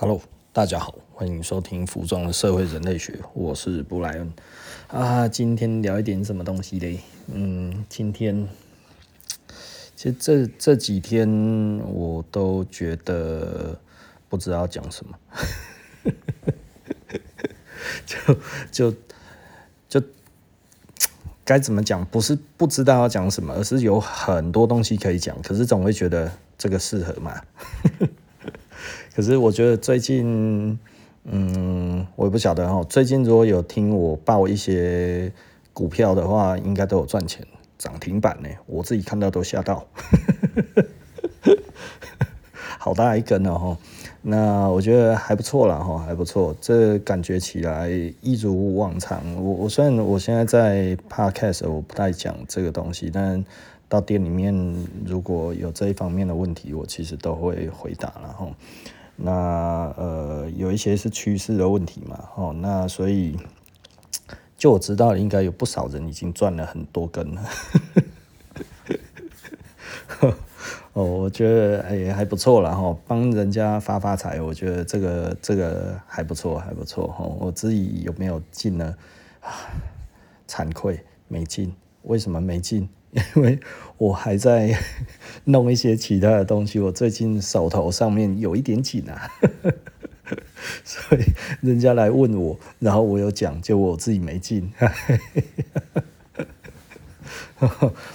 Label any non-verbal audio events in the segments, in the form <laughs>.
Hello，大家好，欢迎收听《服装的社会人类学》，我是布莱恩啊。今天聊一点什么东西嘞？嗯，今天其实这这几天我都觉得不知道讲什么，<laughs> 就就就该怎么讲？不是不知道要讲什么，而是有很多东西可以讲，可是总会觉得这个适合嘛。可是我觉得最近，嗯，我也不晓得哈。最近如果有听我报一些股票的话，应该都有赚钱，涨停板呢。我自己看到都吓到，<laughs> 好大一根哦。那我觉得还不错啦哈，还不错。这感觉起来一如往常。我我虽然我现在在 Podcast，我不太讲这个东西，但到店里面如果有这一方面的问题，我其实都会回答然后。那呃，有一些是趋势的问题嘛，哦，那所以就我知道，应该有不少人已经赚了很多根了。<laughs> 哦，我觉得哎还不错啦，哈，帮人家发发财，我觉得这个这个还不错，还不错哈。我自己有没有进呢？啊，<sighs> 惭愧没进，为什么没进？因为我还在 <laughs> 弄一些其他的东西，我最近手头上面有一点紧啊，<laughs> 所以人家来问我，然后我有讲，就我自己没进。<laughs>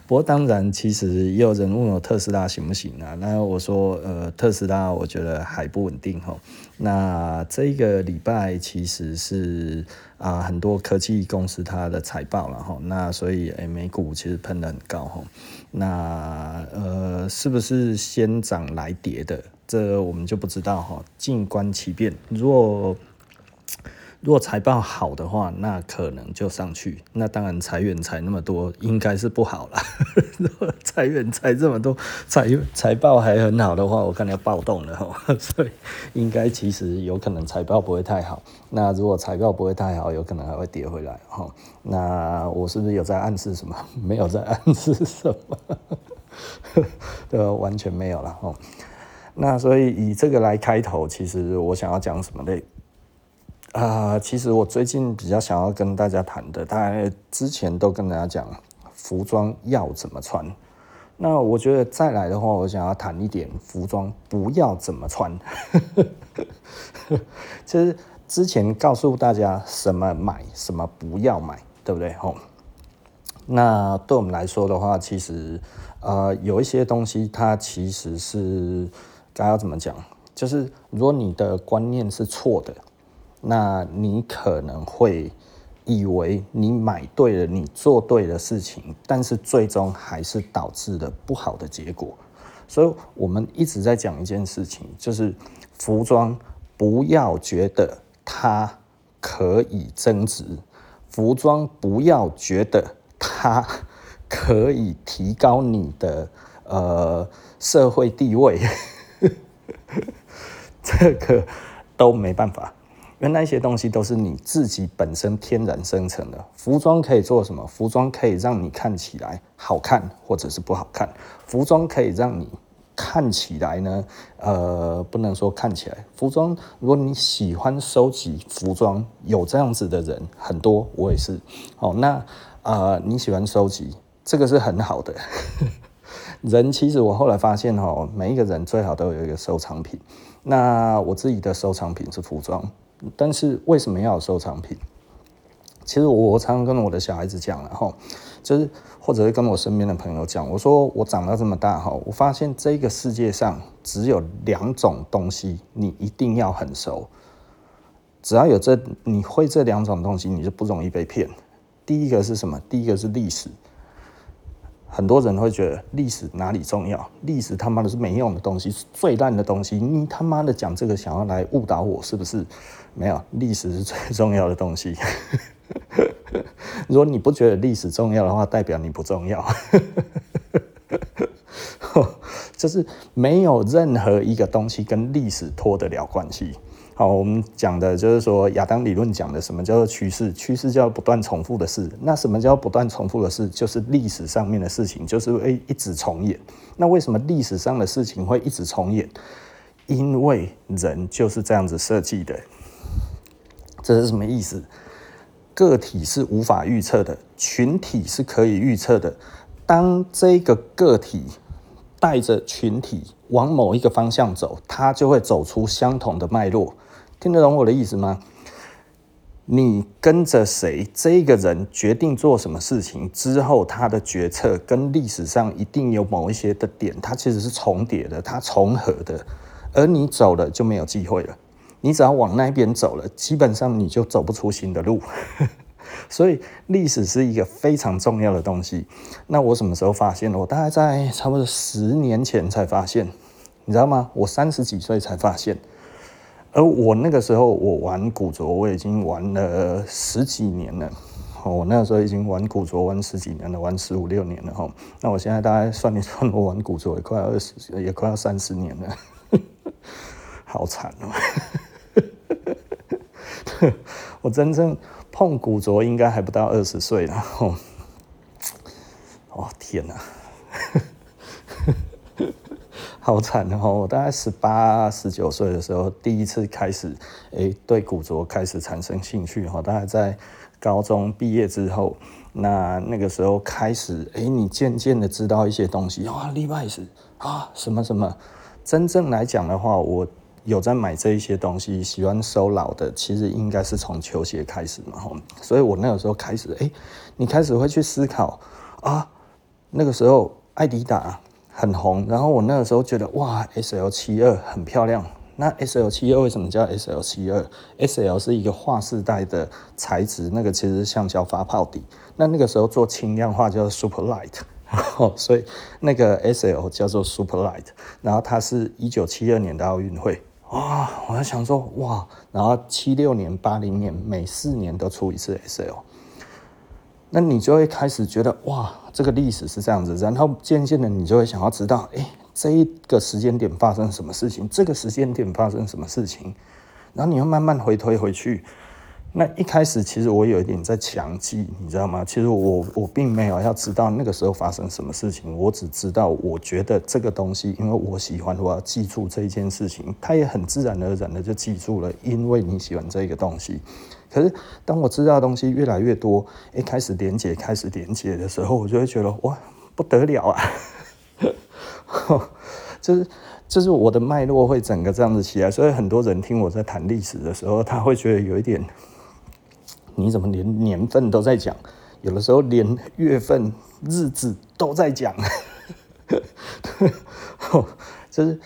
不过当然，其实也有人问我特斯拉行不行啊？那我说，呃，特斯拉我觉得还不稳定哈。那这个礼拜其实是啊，很多科技公司它的财报了哈。那所以，诶，美股其实喷得很高哈。那呃，是不是先涨来跌的？这我们就不知道哈。静观其变。如果如果财报好的话，那可能就上去。那当然裁员裁那么多，应该是不好了。如果裁员裁这么多，财财报还很好的话，我看要暴动了。<laughs> 所以应该其实有可能财报不会太好。那如果财报不会太好，有可能还会跌回来哈。那我是不是有在暗示什么？<laughs> 没有在暗示什么，<laughs> 对，完全没有了哈。那所以以这个来开头，其实我想要讲什么嘞？啊、其实我最近比较想要跟大家谈的，大概之前都跟大家讲服装要怎么穿。那我觉得再来的话，我想要谈一点服装不要怎么穿。其 <laughs> 实之前告诉大家什么买，什么不要买，对不对？吼。那对我们来说的话，其实呃有一些东西，它其实是该要怎么讲？就是如果你的观念是错的。那你可能会以为你买对了，你做对了事情，但是最终还是导致了不好的结果。所以我们一直在讲一件事情，就是服装不要觉得它可以增值，服装不要觉得它可以提高你的呃社会地位，<laughs> 这个都没办法。因为那些东西都是你自己本身天然生成的。服装可以做什么？服装可以让你看起来好看，或者是不好看。服装可以让你看起来呢，呃，不能说看起来。服装，如果你喜欢收集服装，有这样子的人很多，我也是。哦，那呃，你喜欢收集，这个是很好的。<laughs> 人其实我后来发现，哦，每一个人最好都有一个收藏品。那我自己的收藏品是服装。但是为什么要有收藏品？其实我常常跟我的小孩子讲了哈，就是或者是跟我身边的朋友讲，我说我长到这么大哈，我发现这个世界上只有两种东西你一定要很熟，只要有这你会这两种东西，你就不容易被骗。第一个是什么？第一个是历史。很多人会觉得历史哪里重要？历史他妈的是没用的东西，是最烂的东西。你他妈的讲这个，想要来误导我，是不是？没有，历史是最重要的东西。如果你不觉得历史重要的话，代表你不重要。<laughs> 就是没有任何一个东西跟历史脱得了关系。好，我们讲的就是说亚当理论讲的什么叫做趋势？趋势叫不断重复的事。那什么叫不断重复的事？就是历史上面的事情，就是会一直重演。那为什么历史上的事情会一直重演？因为人就是这样子设计的。这是什么意思？个体是无法预测的，群体是可以预测的。当这个个体带着群体往某一个方向走，它就会走出相同的脉络。听得懂我的意思吗？你跟着谁，这个人决定做什么事情之后，他的决策跟历史上一定有某一些的点，它其实是重叠的，它重合的。而你走了就没有机会了。你只要往那边走了，基本上你就走不出新的路。<laughs> 所以历史是一个非常重要的东西。那我什么时候发现的？我大概在差不多十年前才发现，你知道吗？我三十几岁才发现。而我那个时候，我玩古着，我已经玩了十几年了。我那个时候已经玩古着玩十几年了，玩十五六年了哈。那我现在大概算一算，我玩古着也快二十，也快要三十年了，<laughs> 好惨哦。<laughs> 我真正碰古着应该还不到二十岁然后。哦，天哪！<laughs> 好惨哦！我大概十八、十九岁的时候，第一次开始，诶，对古着开始产生兴趣哈。大概在高中毕业之后，那那个时候开始，诶，你渐渐的知道一些东西啊，Levi's 啊，什么什么。真正来讲的话，我有在买这一些东西，喜欢收老的，其实应该是从球鞋开始嘛。所以我那个时候开始，诶，你开始会去思考啊，那个时候爱迪达。很红，然后我那个时候觉得哇，S L 七二很漂亮。那 S L 七二为什么叫 S L 七二？S L 是一个划时代的材质，那个其实是橡胶发泡底。那那个时候做轻量化叫 Super Light，然后所以那个 S L 叫做 Super Light。然后它是一九七二年的奥运会，哇，我在想说哇，然后七六年、八零年每四年都出一次 S L。那你就会开始觉得哇，这个历史是这样子，然后渐渐的你就会想要知道，哎，这一个时间点发生什么事情，这个时间点发生什么事情，然后你又慢慢回推回去。那一开始其实我有一点在强记，你知道吗？其实我我并没有要知道那个时候发生什么事情，我只知道我觉得这个东西，因为我喜欢，我要记住这一件事情，它也很自然而然的就记住了，因为你喜欢这个东西。可是当我知道的东西越来越多，一开始连结，开始连结的时候，我就会觉得哇，不得了啊！<laughs> 就是就是我的脉络会整个这样子起来，所以很多人听我在谈历史的时候，他会觉得有一点。你怎么连年份都在讲？有的时候连月份、日子都在讲，<laughs> 就是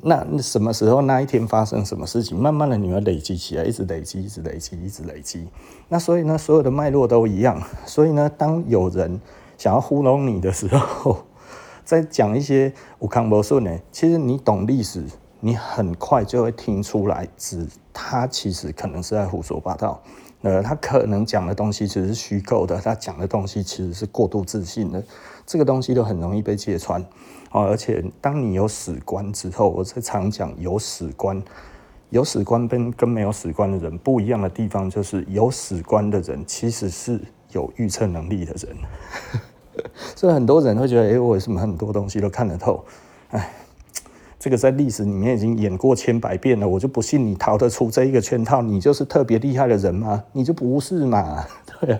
那什么时候那一天发生什么事情，慢慢的你会累积起来，一直累积，一直累积，一直累积。那所以呢，所有的脉络都一样。所以呢，当有人想要糊弄你的时候，<laughs> 在讲一些有康不顺呢，其实你懂历史，你很快就会听出来，指他其实可能是在胡说八道。呃，他可能讲的东西其实是虚构的，他讲的东西其实是过度自信的，这个东西都很容易被揭穿。哦，而且当你有史观之后，我在常讲有史观，有史观跟跟没有史观的人不一样的地方，就是有史观的人其实是有预测能力的人。<laughs> 所以很多人会觉得，哎，我为什么很多东西都看得透？哎。这个在历史里面已经演过千百遍了，我就不信你逃得出这一个圈套。你就是特别厉害的人吗？你就不是嘛？<laughs> 对，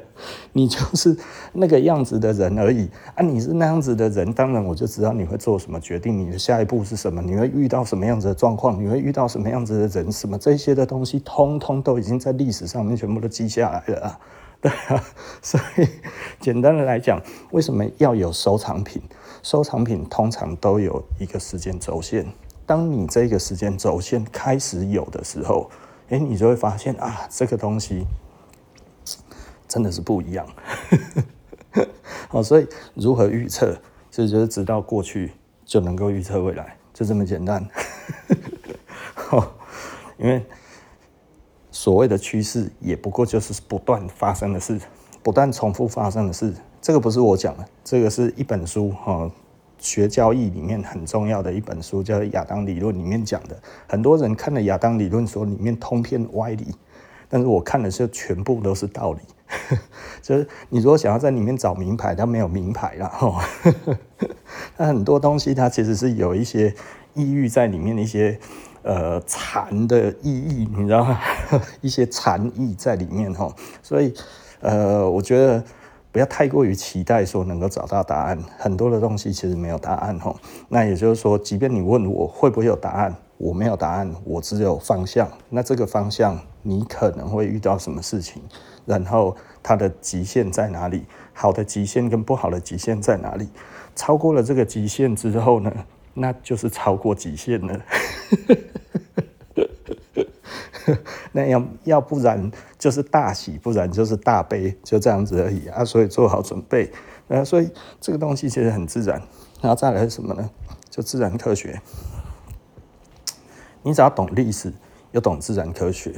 你就是那个样子的人而已啊！你是那样子的人，当然我就知道你会做什么决定，你的下一步是什么，你会遇到什么样子的状况，你会遇到什么样子的人，什么这些的东西，通通都已经在历史上面全部都记下来了！对啊，<laughs> 所以简单的来讲，为什么要有收藏品？收藏品通常都有一个时间轴线，当你这个时间轴线开始有的时候，诶，你就会发现啊，这个东西真的是不一样。好，<laughs> 所以如何预测？其实就是知道过去就能够预测未来，就这么简单。好，<laughs> 因为所谓的趋势也不过就是不断发生的事，不断重复发生的事。这个不是我讲的，这个是一本书哈，学交易里面很重要的一本书，叫《亚当理论》里面讲的。很多人看了《亚当理论》说里面通篇歪理，但是我看的是全部都是道理。<laughs> 就是你如果想要在里面找名牌，它没有名牌啦。哈。<laughs> 那很多东西它其实是有一些抑郁在里面的一些呃禅的意义，你知道吗？<laughs> 一些禅意在里面哈，所以呃，我觉得不要太过于期待说能够找到答案，很多的东西其实没有答案哈。那也就是说，即便你问我会不会有答案，我没有答案，我只有方向。那这个方向你可能会遇到什么事情，然后它的极限在哪里？好的极限跟不好的极限在哪里？超过了这个极限之后呢，那就是超过极限了。<laughs> 那要要不然就是大喜，不然就是大悲，就这样子而已啊。所以做好准备。呃，所以这个东西其实很自然。然后再来是什么呢？就自然科学。你只要懂历史，又懂自然科学，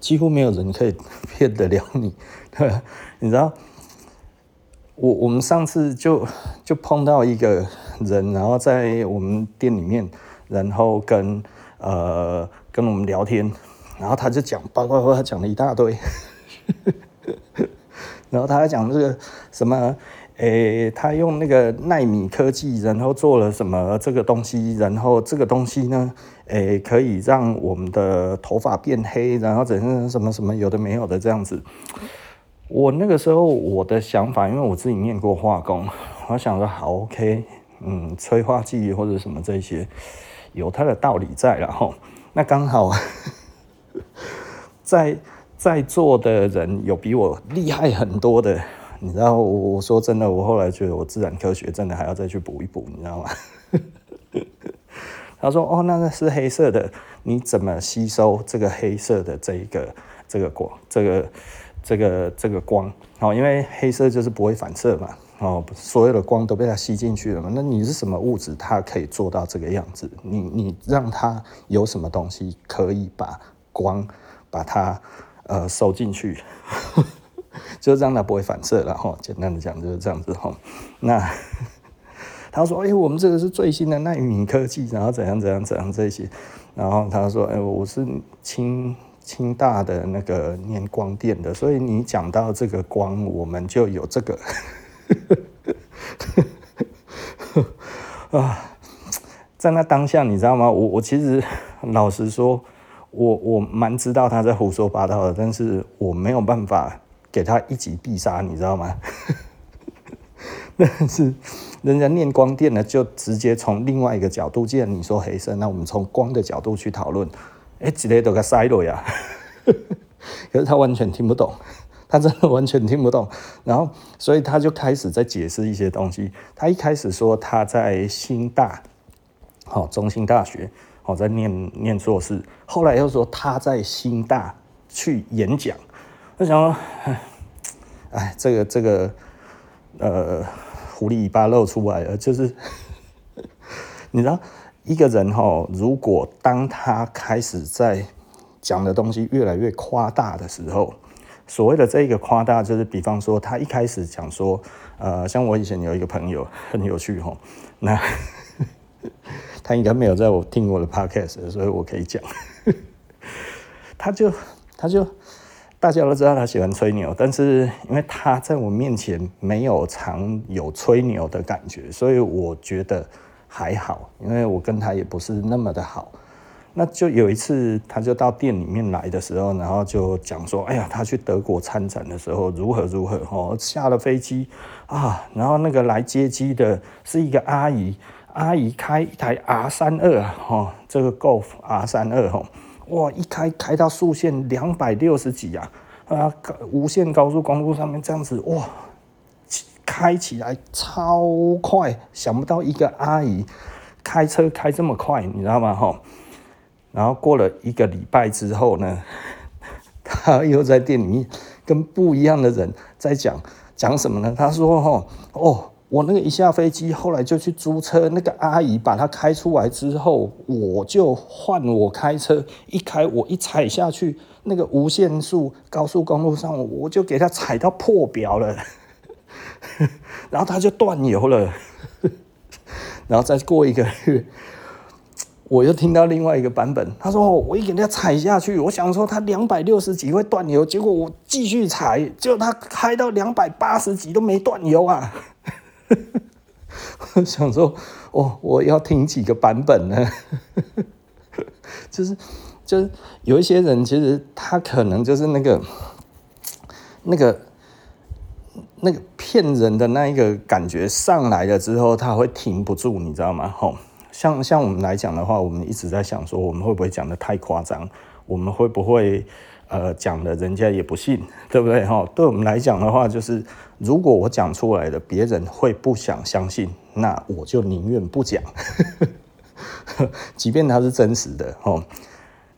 几乎没有人可以 <laughs> 骗得了你。<laughs> 你知道？我我们上次就就碰到一个人，然后在我们店里面，然后跟呃跟我们聊天，然后他就讲，叭叭叭，他讲了一大堆，<laughs> 然后他还讲这个什么，诶，他用那个奈米科技，然后做了什么这个东西，然后这个东西呢，诶，可以让我们的头发变黑，然后怎什么什么有的没有的这样子。我那个时候我的想法，因为我自己念过化工，我想说好 OK，嗯，催化剂或者什么这些有它的道理在，然后那刚好 <laughs> 在在座的人有比我厉害很多的，你知道，我我说真的，我后来觉得我自然科学真的还要再去补一补，你知道吗？<laughs> 他说哦，那个是黑色的，你怎么吸收这个黑色的这一个这个光这个？这个这个光，哦，因为黑色就是不会反射嘛，哦，所有的光都被它吸进去了嘛。那你是什么物质，它可以做到这个样子？你你让它有什么东西可以把光把它呃收进去，<laughs> 就让它不会反射了哈。简单的讲就是这样子哈。那 <laughs> 他说：“哎，我们这个是最新的奈米科技，然后怎样怎样怎样这些。”然后他说：“哎，我是清。”清大的那个念光电的，所以你讲到这个光，我们就有这个 <laughs> 啊，在那当下，你知道吗？我我其实老实说，我我蛮知道他在胡说八道的，但是我没有办法给他一击必杀，你知道吗？<laughs> 但是人家念光电呢，就直接从另外一个角度，既然你说黑色，那我们从光的角度去讨论。哎，直接都给塞了呀！<laughs> 可是他完全听不懂，他真的完全听不懂。然后，所以他就开始在解释一些东西。他一开始说他在新大，好，中兴大学，好，在念念硕士。后来又说他在新大去演讲。我想说，哎，这个这个，呃，狐狸尾巴露出来了，就是 <laughs> 你知道。一个人哈，如果当他开始在讲的东西越来越夸大的时候，所谓的这一个夸大，就是比方说他一开始讲说，呃，像我以前有一个朋友 <laughs> 很有趣哈，那 <laughs> 他应该没有在我听我的 podcast，所以我可以讲，<laughs> 他就他就大家都知道他喜欢吹牛，但是因为他在我面前没有常有吹牛的感觉，所以我觉得。还好，因为我跟他也不是那么的好。那就有一次，他就到店里面来的时候，然后就讲说：“哎呀，他去德国参展的时候如何如何哦，下了飞机啊，然后那个来接机的是一个阿姨，阿姨开一台 R 三二哦，这个 Golf R 三二哦，哇，一开开到速限两百六十几啊，啊，无限高速公路上面这样子哇。”开起来超快，想不到一个阿姨开车开这么快，你知道吗？哈，然后过了一个礼拜之后呢，<laughs> 他又在店里面跟不一样的人在讲讲什么呢？他说：“哈，哦，我那个一下飞机，后来就去租车，那个阿姨把他开出来之后，我就换我开车，一开我一踩下去，那个无限速高速公路上，我就给他踩到破表了。<laughs> ”然后他就断油了，<laughs> 然后再过一个月，我又听到另外一个版本，他说：“我一给他踩下去，我想说他两百六十几会断油，结果我继续踩，结果他开到两百八十几都没断油啊！” <laughs> 我想说，哦，我要听几个版本呢？<laughs> 就是就是有一些人，其实他可能就是那个那个那个骗人的那一个感觉上来了之后，他会停不住，你知道吗？吼，像像我们来讲的话，我们一直在想说，我们会不会讲得太夸张？我们会不会？呃，讲的人家也不信，对不对？哈，对我们来讲的话，就是如果我讲出来的，别人会不想相信，那我就宁愿不讲，<laughs> 即便它是真实的，哦，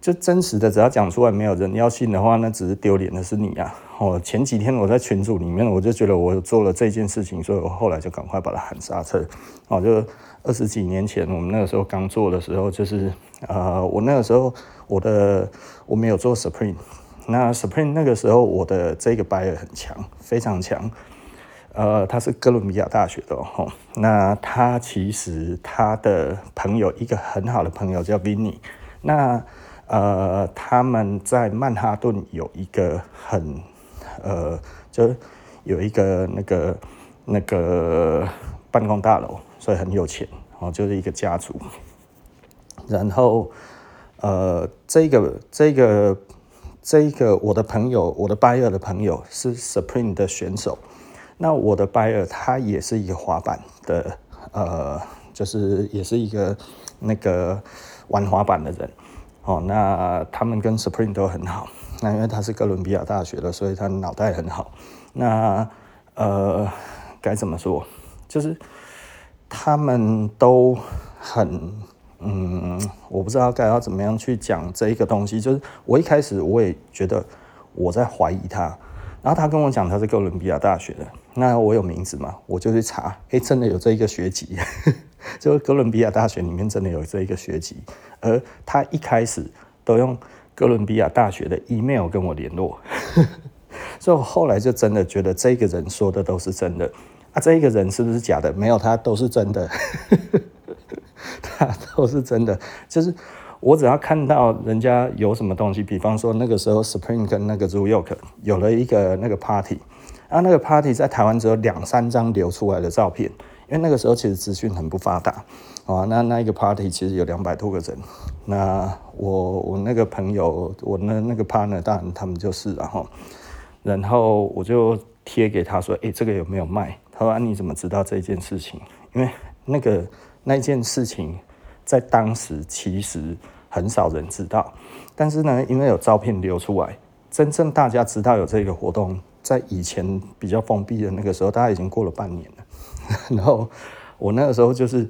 就真实的，只要讲出来没有人要信的话，那只是丢脸的是你啊。哦，前几天我在群组里面，我就觉得我做了这件事情，所以我后来就赶快把它喊刹车。哦，就二十几年前我们那个时候刚做的时候，就是呃，我那个时候我的我没有做 Supreme。那 Supreme 那个时候，我的这个 buyer 很强，非常强。呃，他是哥伦比亚大学的哦。那他其实他的朋友，一个很好的朋友叫 Vinny。那呃，他们在曼哈顿有一个很呃，就有一个那个那个办公大楼，所以很有钱哦，就是一个家族。然后呃，这个这个。这个我的朋友，我的 buyer 的朋友是 Supreme 的选手，那我的 buyer 他也是一个滑板的，呃，就是也是一个那个玩滑板的人，哦，那他们跟 Supreme 都很好，那因为他是哥伦比亚大学的，所以他脑袋很好，那呃该怎么说，就是他们都很。嗯，我不知道该要怎么样去讲这一个东西。就是我一开始我也觉得我在怀疑他，然后他跟我讲他是哥伦比亚大学的，那我有名字嘛，我就去查，哎、真的有这一个学籍，<laughs> 就是哥伦比亚大学里面真的有这一个学籍，而他一开始都用哥伦比亚大学的 email 跟我联络，<laughs> 所以我后来就真的觉得这个人说的都是真的啊，这一个人是不是假的？没有，他都是真的。<laughs> 他都是真的，就是我只要看到人家有什么东西，比方说那个时候，Spring 跟那个 Zoo York 有了一个那个 party，啊，那个 party 在台湾只有两三张流出来的照片，因为那个时候其实资讯很不发达，啊，那那一个 party 其实有两百多个人，那我我那个朋友，我那那个 partner 当然他们就是，然后然后我就贴给他说，诶，这个有没有卖？他说啊，你怎么知道这件事情？因为那个。那件事情在当时其实很少人知道，但是呢，因为有照片流出来，真正大家知道有这个活动，在以前比较封闭的那个时候，大概已经过了半年了。<laughs> 然后我那个时候就是，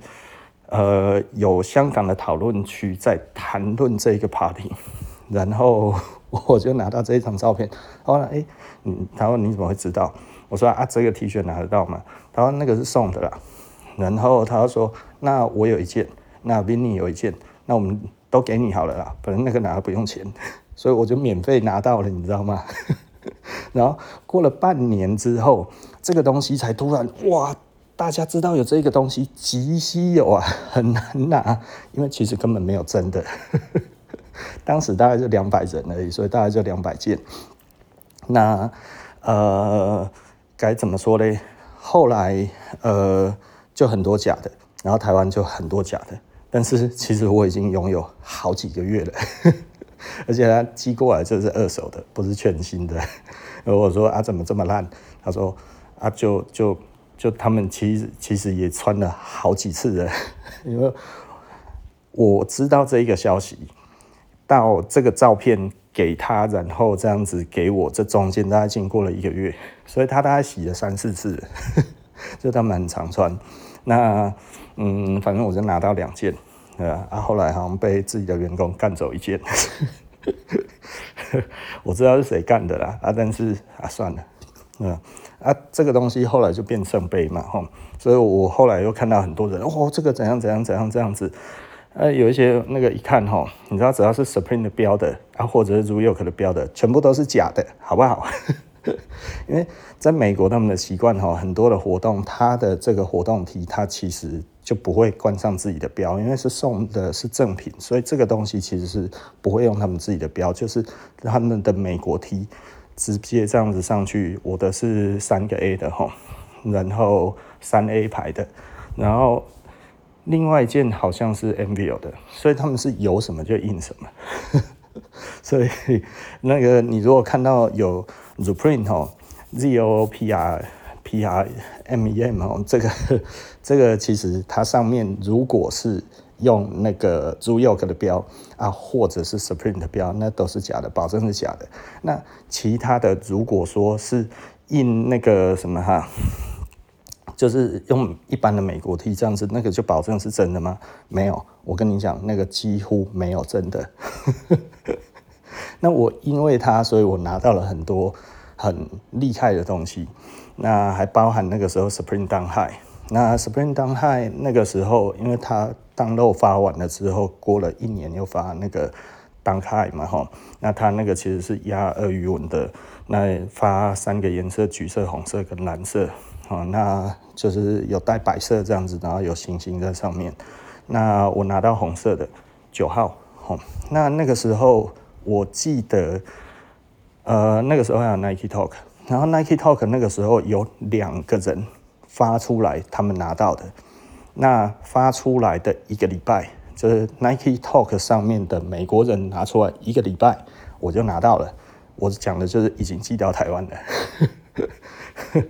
呃，有香港的讨论区在谈论这个 party，<laughs> 然后 <laughs> 我就拿到这一张照片，后来哎，嗯，他说你怎么会知道？我说啊，这个 T 恤拿得到吗？他说那个是送的啦。然后他说：“那我有一件，那 Vinny 有一件，那我们都给你好了啦，反正那个拿不用钱，<laughs> 所以我就免费拿到了，你知道吗？<laughs> 然后过了半年之后，这个东西才突然哇，大家知道有这个东西极稀有啊，很难拿，因为其实根本没有真的，<laughs> 当时大概就两百人而已，所以大概就两百件。那呃，该怎么说呢？后来呃。”就很多假的，然后台湾就很多假的，但是其实我已经拥有好几个月了，<laughs> 而且他寄过来就是二手的，不是全新的。<laughs> 我说啊，怎么这么烂？他说啊，就就就他们其实其实也穿了好几次了，<laughs> 因为我知道这一个消息，到这个照片给他，然后这样子给我，这中间大概经过了一个月，所以他大概洗了三四次。<laughs> 就他们很常穿，那嗯，反正我就拿到两件，对吧？啊，后来好像被自己的员工干走一件，<laughs> 我知道是谁干的啦，啊，但是啊，算了，嗯，啊，这个东西后来就变圣杯嘛，吼，所以我后来又看到很多人，哦，这个怎样怎样怎样这样子，呃，有一些那个一看哈，你知道只要是 Supreme 的标的啊，或者是 r u y o k 的标的，全部都是假的，好不好？<laughs> 因为在美国，他们的习惯哈，很多的活动，它的这个活动 T，它其实就不会冠上自己的标，因为是送的是赠品，所以这个东西其实是不会用他们自己的标，就是他们的美国 T 直接这样子上去。我的是三个 A 的哈，然后三 A 牌的，然后另外一件好像是 Envio 的，所以他们是有什么就印什么。<laughs> 所以那个你如果看到有 Zuprint 哦，Z O P R P R M E M 哦，这个这个其实它上面如果是用那个 Zoo-Yok 的标啊，或者是 Supreme 的标，那都是假的，保证是假的。那其他的如果说是印那个什么哈，就是用一般的美国 T 这样子，那个就保证是真的吗？没有，我跟你讲，那个几乎没有真的。<laughs> 那我因为它，所以我拿到了很多很厉害的东西，那还包含那个时候 Supreme Down High。那 Supreme Down High 那个时候，因为它当肉发完了之后，过了一年又发那个 Down High 嘛，哈，那它那个其实是压鳄鱼纹的，那发三个颜色，橘色、红色跟蓝色，啊，那就是有带白色这样子，然后有星星在上面。那我拿到红色的九号，哦，那那个时候我记得，呃，那个时候还有 Nike Talk，然后 Nike Talk 那个时候有两个人。发出来，他们拿到的，那发出来的一个礼拜，就是 Nike Talk 上面的美国人拿出来一个礼拜，我就拿到了。我讲的就是已经寄到台湾了。<laughs>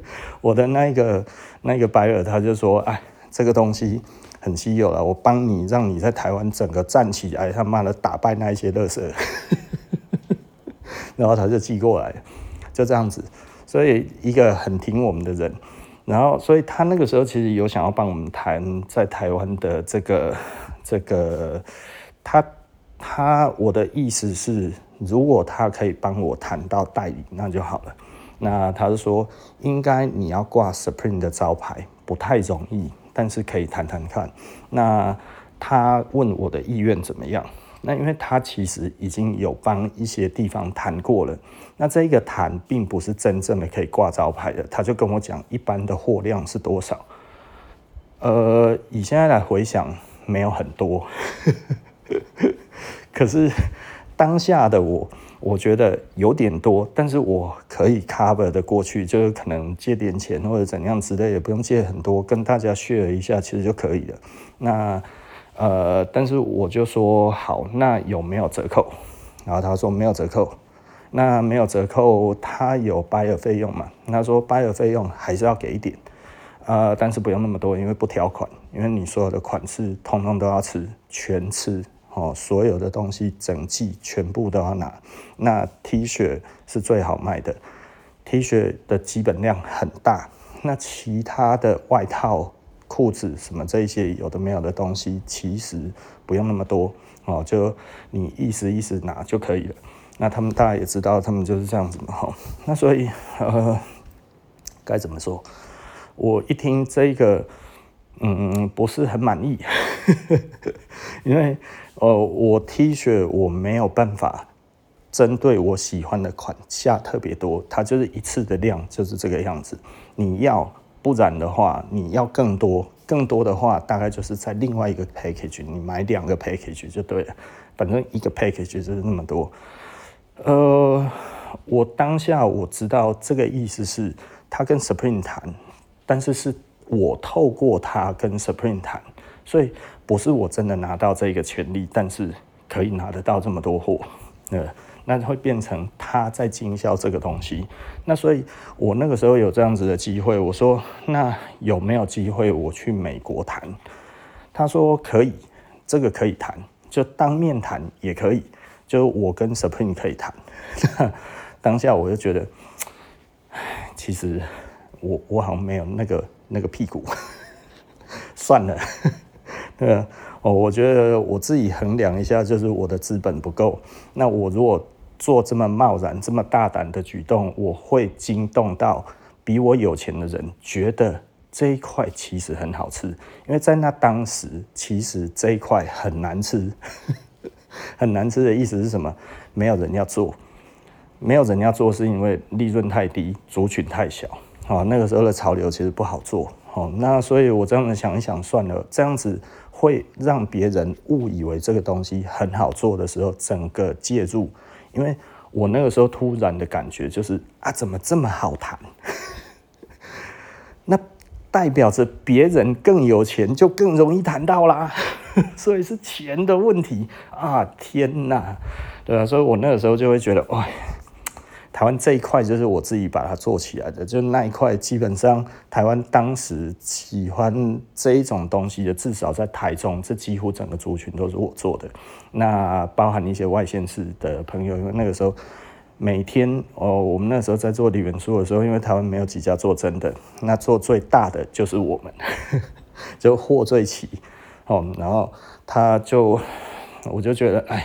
我的那个那个白尔他就说：“哎，这个东西很稀有了，我帮你让你在台湾整个站起来，他妈的打败那一些垃圾。<laughs> ”然后他就寄过来，就这样子。所以一个很挺我们的人。然后，所以他那个时候其实有想要帮我们谈在台湾的这个这个，他他我的意思是，如果他可以帮我谈到代理，那就好了。那他是说，应该你要挂 Supreme 的招牌不太容易，但是可以谈谈看。那他问我的意愿怎么样？那因为他其实已经有帮一些地方谈过了，那这一个谈并不是真正的可以挂招牌的，他就跟我讲一般的货量是多少。呃，以现在来回想，没有很多，<laughs> 可是当下的我，我觉得有点多，但是我可以 cover 的过去，就是可能借点钱或者怎样之类，也不用借很多，跟大家 share 一下，其实就可以了。那。呃，但是我就说好，那有没有折扣？然后他说没有折扣，那没有折扣，他有 buyer 费用嘛？他说 buyer 费用还是要给一点，呃，但是不用那么多，因为不挑款，因为你所有的款式通通都要吃，全吃哦，所有的东西整季全部都要拿。那 T 恤是最好卖的，T 恤的基本量很大，那其他的外套。裤子什么这一些有的没有的东西，其实不用那么多哦，就你意思意思拿就可以了。那他们大家也知道，他们就是这样子嘛，哈。那所以呃，该怎么说？我一听这个，嗯，不是很满意，<laughs> 因为呃，我 T 恤我没有办法针对我喜欢的款下特别多，它就是一次的量就是这个样子。你要。不然的话，你要更多，更多的话，大概就是在另外一个 package，你买两个 package 就对了。反正一个 package 就是那么多。呃，我当下我知道这个意思是，他跟 Supreme 谈，但是是我透过他跟 Supreme 谈，所以不是我真的拿到这个权利，但是可以拿得到这么多货，呃那会变成他在经销这个东西，那所以我那个时候有这样子的机会，我说那有没有机会我去美国谈？他说可以，这个可以谈，就当面谈也可以，就我跟 Supreme 可以谈。<laughs> 当下我就觉得，其实我我好像没有那个那个屁股，<laughs> 算了，呃哦，我觉得我自己衡量一下，就是我的资本不够，那我如果。做这么贸然、这么大胆的举动，我会惊动到比我有钱的人，觉得这一块其实很好吃，因为在那当时，其实这一块很难吃，<laughs> 很难吃的意思是什么？没有人要做，没有人要做，是因为利润太低，族群太小。哦，那个时候的潮流其实不好做。哦，那所以我这样子想一想，算了，这样子会让别人误以为这个东西很好做的时候，整个介入。因为我那个时候突然的感觉就是啊，怎么这么好谈？<laughs> 那代表着别人更有钱，就更容易谈到啦。<laughs> 所以是钱的问题啊！天哪，对啊，所以我那个时候就会觉得，哇。台湾这一块就是我自己把它做起来的，就那一块基本上台湾当时喜欢这一种东西的，至少在台中，这几乎整个族群都是我做的。那包含一些外县市的朋友，因为那个时候每天哦，我们那时候在做李元素的时候，因为台湾没有几家做真的，那做最大的就是我们，<laughs> 就货最齐哦，然后他就我就觉得哎，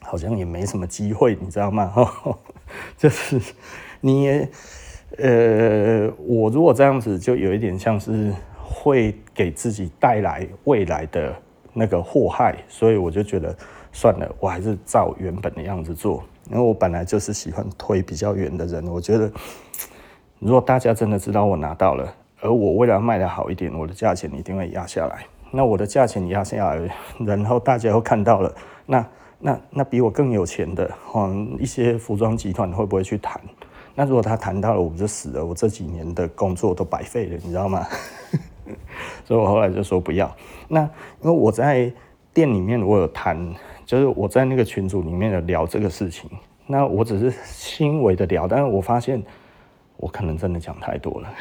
好像也没什么机会，你知道吗？<laughs> 就是你也，呃，我如果这样子，就有一点像是会给自己带来未来的那个祸害，所以我就觉得算了，我还是照原本的样子做。因为我本来就是喜欢推比较远的人，我觉得如果大家真的知道我拿到了，而我为了卖得好一点，我的价钱一定会压下来。那我的价钱压下来，然后大家又看到了，那。那那比我更有钱的，嗯，一些服装集团会不会去谈？那如果他谈到了，我们就死了？我这几年的工作都白费了，你知道吗？<laughs> 所以我后来就说不要。那因为我在店里面，我有谈，就是我在那个群组里面有聊这个事情。那我只是轻微的聊，但是我发现我可能真的讲太多了，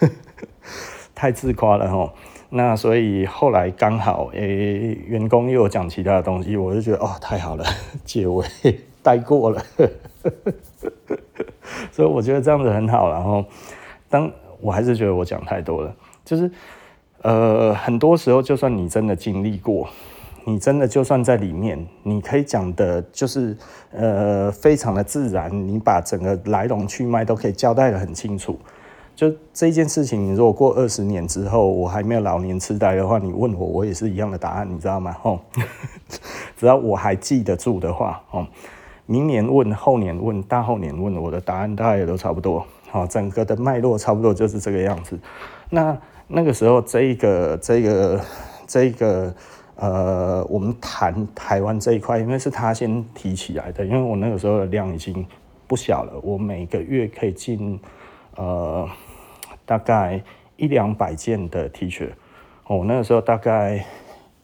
<laughs> 太自夸了齁。那所以后来刚好诶、欸，员工又有讲其他的东西，我就觉得哦，太好了，<laughs> 结尾带过了，<laughs> 所以我觉得这样子很好。然后，当我还是觉得我讲太多了，就是呃，很多时候就算你真的经历过，你真的就算在里面，你可以讲的就是呃，非常的自然，你把整个来龙去脉都可以交代得很清楚。就这件事情，你如果过二十年之后，我还没有老年痴呆的话，你问我，我也是一样的答案，你知道吗？吼，<laughs> 只要我还记得住的话，哦，明年问，后年问，大后年问，我的答案大概也都差不多。好，整个的脉络差不多就是这个样子。那那个时候，这一个、这个、这个，呃，我们谈台湾这一块，因为是他先提起来的，因为我那个时候的量已经不小了，我每个月可以进，呃。大概一两百件的 T 恤，哦，那个时候大概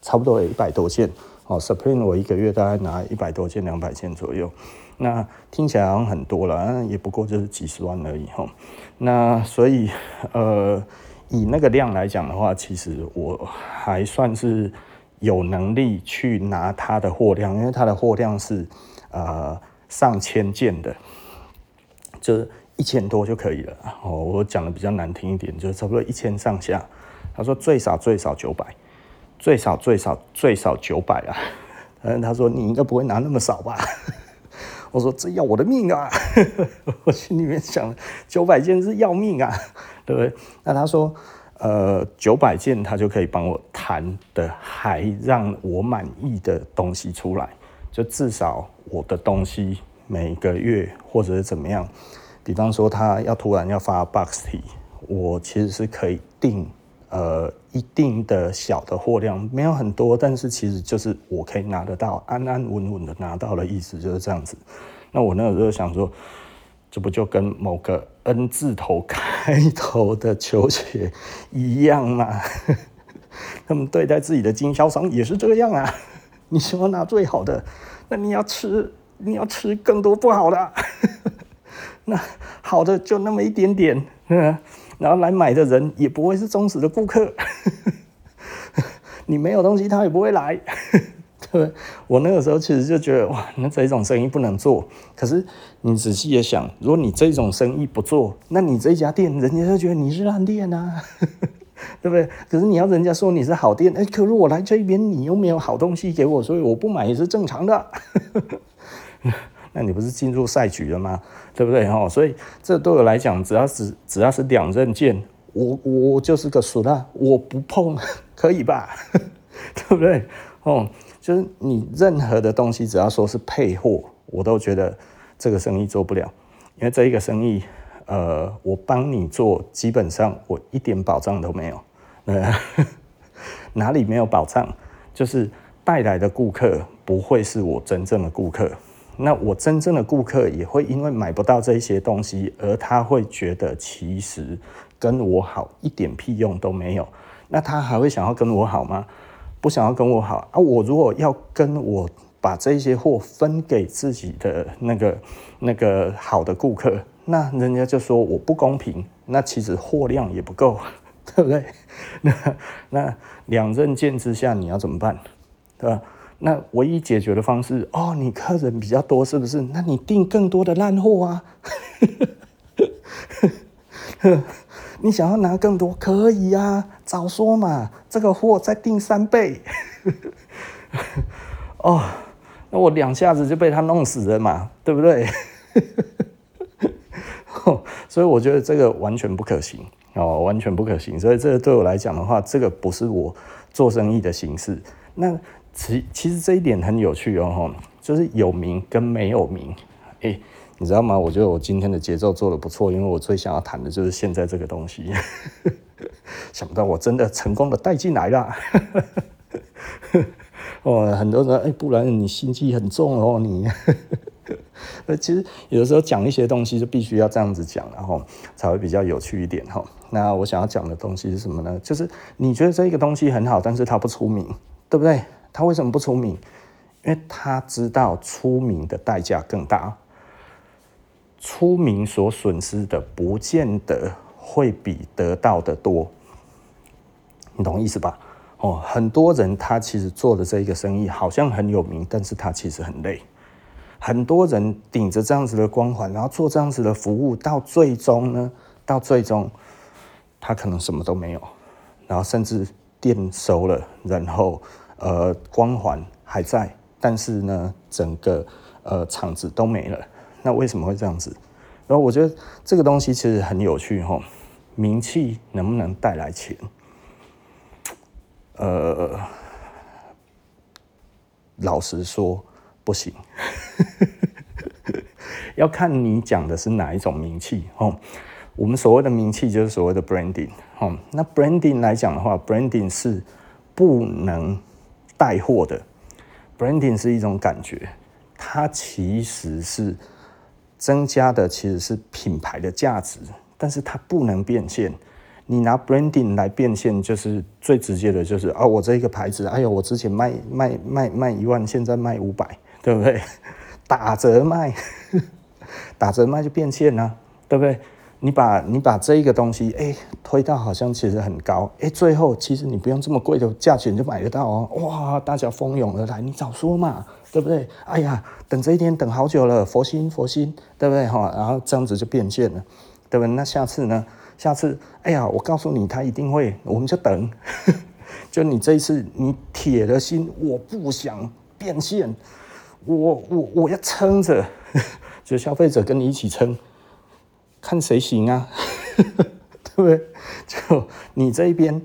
差不多有一百多件，哦，Supreme 我一个月大概拿一百多件、两百件左右，那听起来好像很多了，也不过就是几十万而已，吼。那所以，呃，以那个量来讲的话，其实我还算是有能力去拿它的货量，因为它的货量是呃上千件的，就是。一千多就可以了哦，我讲的比较难听一点，就差不多一千上下。他说最少最少九百，最少最少最少九百啊。嗯，他说你应该不会拿那么少吧？我说这要我的命啊！<laughs> 我心里面想，九百件是要命啊，对不对？那他说，呃，九百件他就可以帮我谈的，还让我满意的东西出来，就至少我的东西每个月或者是怎么样。比方说，他要突然要发 box T，我其实是可以定呃一定的小的货量，没有很多，但是其实就是我可以拿得到，安安稳稳的拿到的意思就是这样子。那我那个时候想说，这不就跟某个 N 字头开头的球鞋一样吗？<laughs> 他们对待自己的经销商也是这样啊。<laughs> 你喜欢拿最好的，那你要吃，你要吃更多不好的。好的就那么一点点，然后来买的人也不会是忠实的顾客，<laughs> 你没有东西他也不会来，<laughs> 对，我那个时候其实就觉得哇，那这种生意不能做。可是你仔细的想，如果你这种生意不做，那你这家店人家就觉得你是烂店啊，<laughs> 对不对？可是你要人家说你是好店，哎，可是我来这边你又没有好东西给我，所以我不买也是正常的。那你不是进入赛局了吗？对不对？哈，所以这对我来讲，只要是只要是两刃剑，我我就是个输啦，我不碰，可以吧？<laughs> 对不对？哦，就是你任何的东西，只要说是配货，我都觉得这个生意做不了，因为这一个生意，呃，我帮你做，基本上我一点保障都没有。呃，<laughs> 哪里没有保障？就是带来的顾客不会是我真正的顾客。那我真正的顾客也会因为买不到这一些东西，而他会觉得其实跟我好一点屁用都没有，那他还会想要跟我好吗？不想要跟我好啊！我如果要跟我把这些货分给自己的那个那个好的顾客，那人家就说我不公平。那其实货量也不够，<laughs> 对不对？那那两刃剑之下，你要怎么办？对吧？那唯一解决的方式，哦，你客人比较多，是不是？那你订更多的烂货啊！<laughs> 你想要拿更多，可以啊，早说嘛，这个货再订三倍。<laughs> 哦，那我两下子就被他弄死了嘛，对不对？<laughs> 所以我觉得这个完全不可行哦，完全不可行。所以这个对我来讲的话，这个不是我做生意的形式。那。其其实这一点很有趣哦，就是有名跟没有名，哎，你知道吗？我觉得我今天的节奏做得不错，因为我最想要谈的就是现在这个东西。<laughs> 想不到我真的成功的带进来了。<laughs> 哦，很多人，哎，不然你心机很重哦，你。<laughs> 呃，其实有的时候讲一些东西就必须要这样子讲，然后才会比较有趣一点哈。那我想要讲的东西是什么呢？就是你觉得这个东西很好，但是它不出名，对不对？他为什么不出名？因为他知道出名的代价更大，出名所损失的不见得会比得到的多，你懂意思吧？哦，很多人他其实做的这一个生意好像很有名，但是他其实很累。很多人顶着这样子的光环，然后做这样子的服务，到最终呢，到最终他可能什么都没有，然后甚至店收了，然后。呃，光环还在，但是呢，整个呃场子都没了。那为什么会这样子？然后我觉得这个东西其实很有趣哈。名气能不能带来钱？呃，老实说不行，<laughs> 要看你讲的是哪一种名气哦。我们所谓的名气就是所谓的 branding 哦。那 branding 来讲的话，branding 是不能。带货的 branding 是一种感觉，它其实是增加的，其实是品牌的价值，但是它不能变现。你拿 branding 来变现，就是最直接的，就是啊，我这一个牌子，哎呦，我之前卖卖卖卖一万，现在卖五百，对不对？<laughs> 打折卖，<laughs> 打折卖就变现了，对不对？你把你把这一个东西，哎，推到好像其实很高，哎，最后其实你不用这么贵的价钱就买得到哦，哇，大家蜂拥而来，你早说嘛，对不对？哎呀，等这一天等好久了，佛心佛心，对不对哈？然后这样子就变现了，对不对？那下次呢？下次，哎呀，我告诉你，他一定会，我们就等，<laughs> 就你这一次你铁了心，我不想变现，我我我要撑着，<laughs> 就消费者跟你一起撑。看谁行啊，<laughs> 对不对？就你这一边，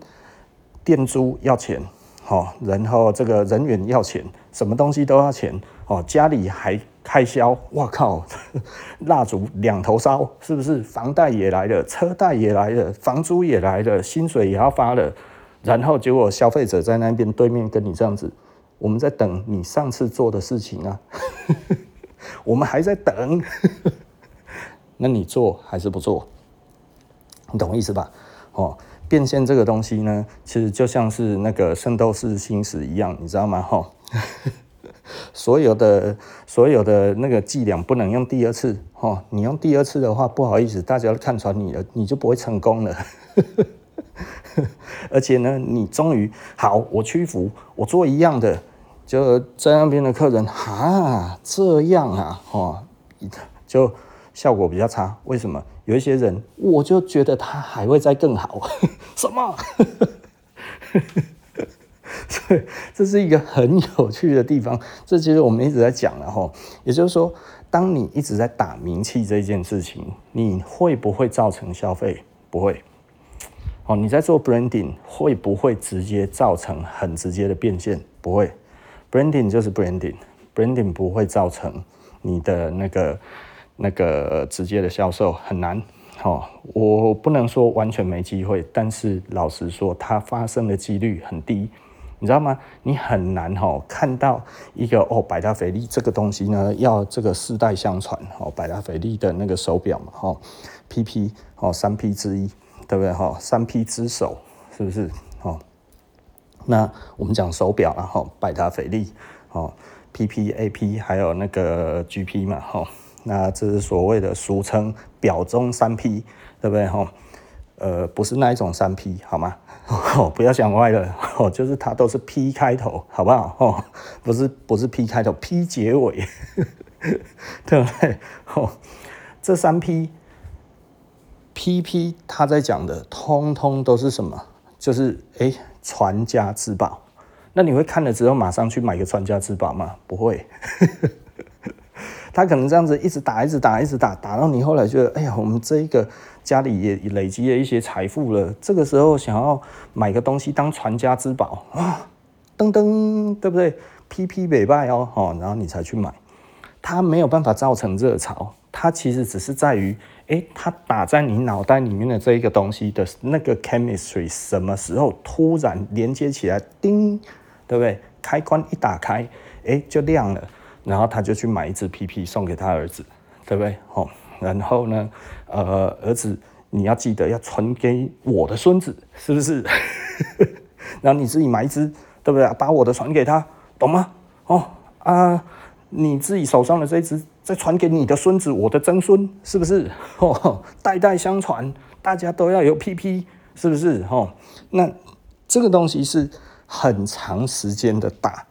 店租要钱，哦，然后这个人员要钱，什么东西都要钱，哦，家里还开销，哇靠，<laughs> 蜡烛两头烧，是不是？房贷也来了，车贷也来了，房租也来了，薪水也要发了，然后结果消费者在那边对面跟你这样子，我们在等你上次做的事情啊，<laughs> 我们还在等。那你做还是不做？你懂意思吧？哦，变现这个东西呢，其实就像是那个《圣斗士星矢》一样，你知道吗？哈、哦，<laughs> 所有的所有的那个伎俩不能用第二次。哦，你用第二次的话，不好意思，大家都看穿你了，你就不会成功了。<laughs> 而且呢，你终于好，我屈服，我做一样的，就在那边的客人，哈，这样啊，哦，就。效果比较差，为什么？有一些人，我就觉得他还会再更好。<laughs> 什么？<laughs> 所以这是一个很有趣的地方。这其实我们一直在讲了哈，也就是说，当你一直在打名气这件事情，你会不会造成消费？不会。哦，你在做 branding 会不会直接造成很直接的变现？不会。branding 就是 branding，branding 不会造成你的那个。那个直接的销售很难，哦，我不能说完全没机会，但是老实说，它发生的几率很低，你知道吗？你很难哈看到一个哦，百达翡丽这个东西呢，要这个世代相传哦，百达翡丽的那个手表嘛，哈，PP 哦，三 P 之一，对不对？哈，三 P 之首是不是？哦，那我们讲手表，然后百达翡丽，哦，PP、AP 还有那个 GP 嘛，哈，那这是所谓的俗称表中三 P，对不对？哈，呃，不是那一种三 P，好吗？<laughs> 哦，不要想歪了，哦，就是它都是 P 开头，好不好？哦，不是不是 P 开头，P 结尾，<laughs> 对不对？哦，这三 P。P P 他在讲的，通通都是什么？就是哎，传家之宝。那你会看了之后马上去买个传家之宝吗？不会。他可能这样子一直打，一直打，一直打，打到你后来觉得，哎呀，我们这一个家里也累积了一些财富了。这个时候想要买个东西当传家之宝啊，<gasps> 噔噔，对不对？P P 北拜哦，哦，然后你才去买。它没有办法造成热潮，它其实只是在于。诶，它打在你脑袋里面的这一个东西的那个 chemistry 什么时候突然连接起来，叮，对不对？开关一打开，诶，就亮了，然后他就去买一只 PP 送给他儿子，对不对？哦，然后呢，呃，儿子你要记得要传给我的孙子，是不是？<laughs> 然后你自己买一只，对不对？把我的传给他，懂吗？哦啊。你自己手上的这只，再传给你的孙子，我的曾孙，是不是？哦，代代相传，大家都要有 PP，是不是？哦，那这个东西是很长时间的打，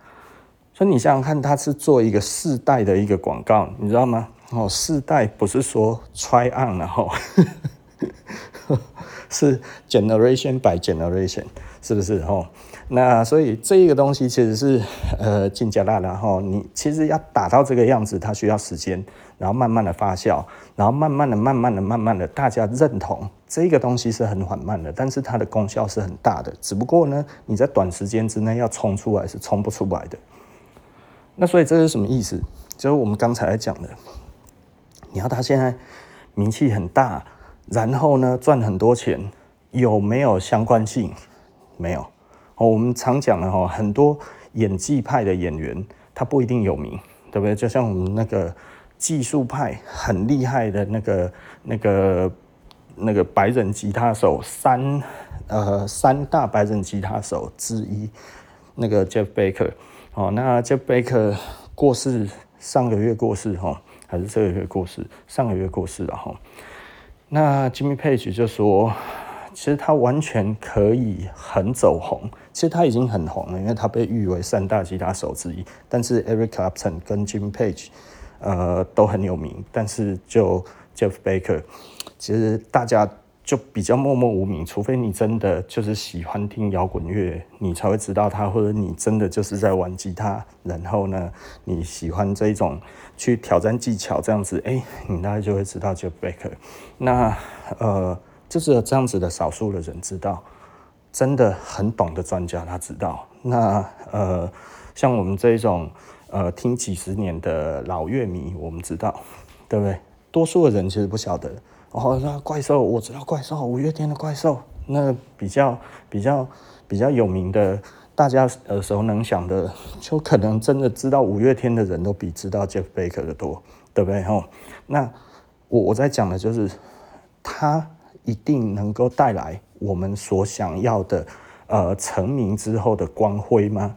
所以你想想看，它是做一个世代的一个广告，你知道吗？哦，世代不是说 try on 然后，<laughs> 是 generation by generation，是不是？哦。那所以这个东西其实是呃进阶大，然后你其实要打到这个样子，它需要时间，然后慢慢的发酵，然后慢慢的、慢慢的、慢慢的，大家认同这个东西是很缓慢的，但是它的功效是很大的。只不过呢，你在短时间之内要冲出来是冲不出来的。那所以这是什么意思？就是我们刚才讲的，你要他现在名气很大，然后呢赚很多钱，有没有相关性？没有。哦，我们常讲的哈，很多演技派的演员，他不一定有名，对不对？就像我们那个技术派很厉害的那个、那个、那个白人吉他手，三呃三大白人吉他手之一，那个 Jeff Baker。哦，那 Jeff Baker 过世，上个月过世哈，还是这个月过世？上个月过世了哈。那 Jimmy Page 就说。其实他完全可以很走红，其实他已经很红了，因为他被誉为三大吉他手之一。但是 Eric Clapton 跟 Jimmy Page，呃，都很有名，但是就 Jeff Baker，其实大家就比较默默无名，除非你真的就是喜欢听摇滚乐，你才会知道他，或者你真的就是在玩吉他，然后呢，你喜欢这种去挑战技巧这样子，哎，你大概就会知道 Jeff Becker。那呃。就是这样子的少数的人知道，真的很懂的专家他知道。那呃，像我们这种呃听几十年的老乐迷，我们知道，对不对？多数的人其实不晓得。哦，那怪兽，我知道怪兽，五月天的怪兽。那比较比较比较有名的，大家耳熟能详的，就可能真的知道五月天的人都比知道 Jeff Baker 的多，对不对？吼，那我我在讲的就是他。一定能够带来我们所想要的，呃，成名之后的光辉吗？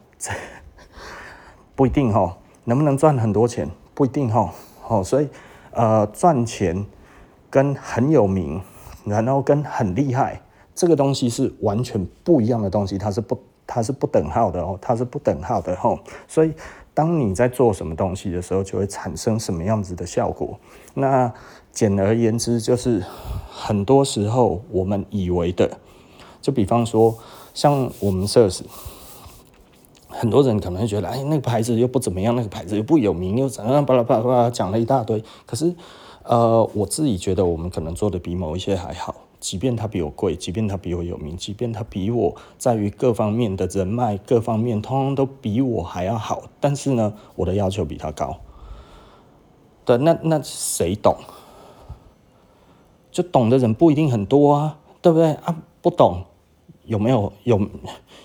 <laughs> 不一定哈，能不能赚很多钱？不一定哈。哦，所以，呃，赚钱跟很有名，然后跟很厉害，这个东西是完全不一样的东西，它是不，它是不等号的哦，它是不等号的哈。所以，当你在做什么东西的时候，就会产生什么样子的效果。那。简而言之，就是很多时候我们以为的，就比方说，像我们 Sirs，很多人可能会觉得，哎，那个牌子又不怎么样，那个牌子又不有名，又怎样，巴拉巴拉巴拉讲了一大堆。可是，呃，我自己觉得我们可能做的比某一些还好，即便他比我贵，即便他比我有名，即便他比我在于各方面的人脉各方面，通通都比我还要好。但是呢，我的要求比他高。对，那那谁懂？就懂的人不一定很多啊，对不对啊？不懂有没有有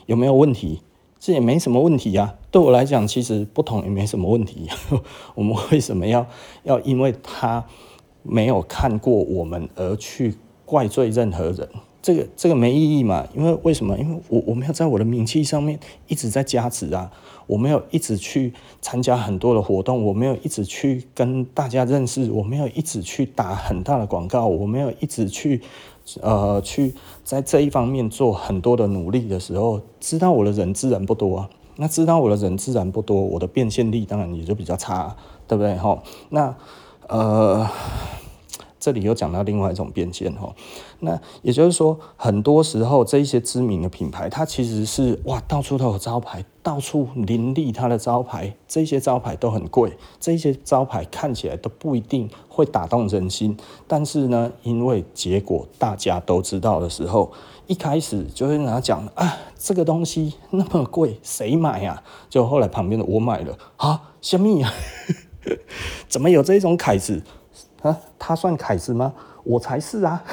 有没有问题？这也没什么问题呀。对我来讲，其实不懂也没什么问题。<laughs> 我们为什么要要因为他没有看过我们而去怪罪任何人？这个这个没意义嘛？因为为什么？因为我我没有在我的名气上面一直在加持啊，我没有一直去参加很多的活动，我没有一直去跟大家认识，我没有一直去打很大的广告，我没有一直去呃去在这一方面做很多的努力的时候，知道我的人自然不多啊。那知道我的人自然不多，我的变现力当然也就比较差，对不对？哈，那呃。这里又讲到另外一种变现哈，那也就是说，很多时候这一些知名的品牌，它其实是哇，到处都有招牌，到处林立它的招牌，这些招牌都很贵，这些招牌看起来都不一定会打动人心，但是呢，因为结果大家都知道的时候，一开始就会跟他讲啊，这个东西那么贵，谁买呀？就后来旁边的我买了啊，什么呀？<laughs> <laughs> 怎么有这种凯子？啊，他算凯子吗？我才是啊！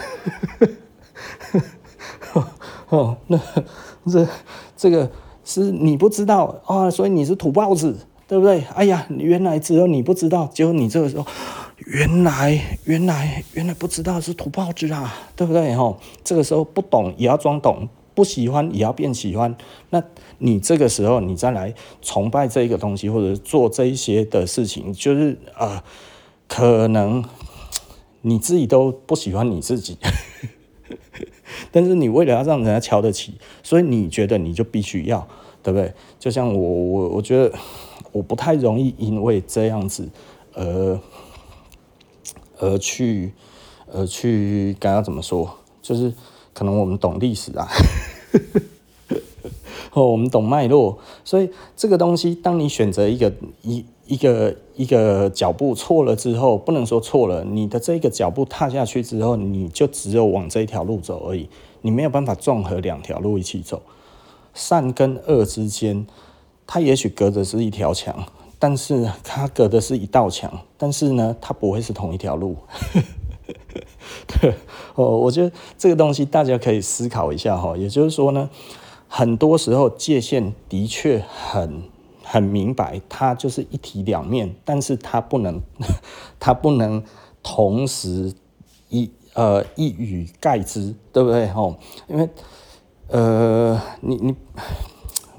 <laughs> 哦，那这这个是你不知道啊，所以你是土包子，对不对？哎呀，原来只有你不知道，结果你这个时候，原来原来原来不知道是土包子啊，对不对？吼，这个时候不懂也要装懂，不喜欢也要变喜欢。那你这个时候你再来崇拜这一个东西，或者做这一些的事情，就是啊。可能你自己都不喜欢你自己，<laughs> 但是你为了要让人家瞧得起，所以你觉得你就必须要，对不对？就像我我我觉得我不太容易因为这样子而而去而去该要怎么说？就是可能我们懂历史啊，<laughs> 哦，我们懂脉络，所以这个东西，当你选择一个一。一个一个脚步错了之后，不能说错了，你的这个脚步踏下去之后，你就只有往这一条路走而已，你没有办法综合两条路一起走。善跟恶之间，它也许隔的是一条墙，但是它隔的是一道墙，但是呢，它不会是同一条路。<laughs> 对，哦，我觉得这个东西大家可以思考一下哈，也就是说呢，很多时候界限的确很。很明白，它就是一体两面，但是它不能，<laughs> 它不能同时一呃一语盖之，对不对？吼，因为呃，你你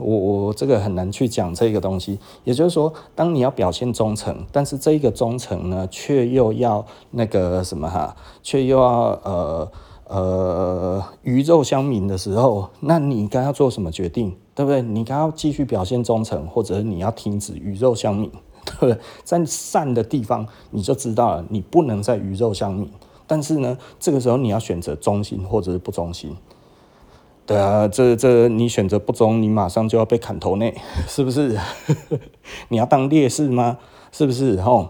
我我这个很难去讲这个东西。也就是说，当你要表现忠诚，但是这个忠诚呢，却又要那个什么哈，却又要呃。呃，鱼肉乡民的时候，那你该要做什么决定，对不对？你该要继续表现忠诚，或者是你要停止鱼肉乡民，<laughs> 对不对？在善的地方，你就知道了，你不能再鱼肉乡民。但是呢，这个时候你要选择忠心或者是不忠心。对啊，这这你选择不忠，你马上就要被砍头呢，是不是？<laughs> 你要当烈士吗？是不是？吼。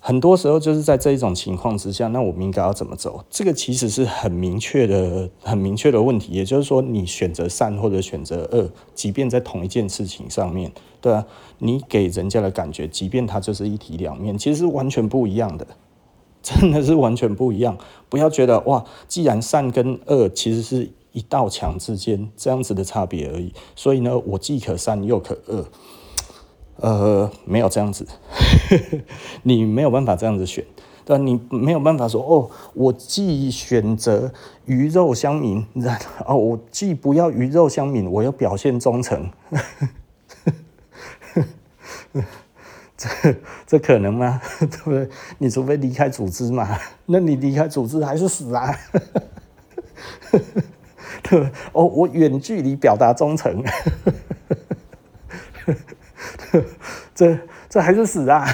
很多时候就是在这一种情况之下，那我们应该要怎么走？这个其实是很明确的、很明确的问题。也就是说，你选择善或者选择恶，即便在同一件事情上面，对啊，你给人家的感觉，即便它就是一体两面，其实是完全不一样的，真的是完全不一样。不要觉得哇，既然善跟恶其实是一道墙之间这样子的差别而已，所以呢，我既可善又可恶。呃，没有这样子，<laughs> 你没有办法这样子选，对吧？你没有办法说哦，我既选择鱼肉乡民，哦，我既不要鱼肉乡民，我要表现忠诚，<laughs> 这这可能吗？<laughs> 对不对？你除非离开组织嘛，那你离开组织还是死啊？对 <laughs> 哦，我远距离表达忠诚。<laughs> 这这还是死啊，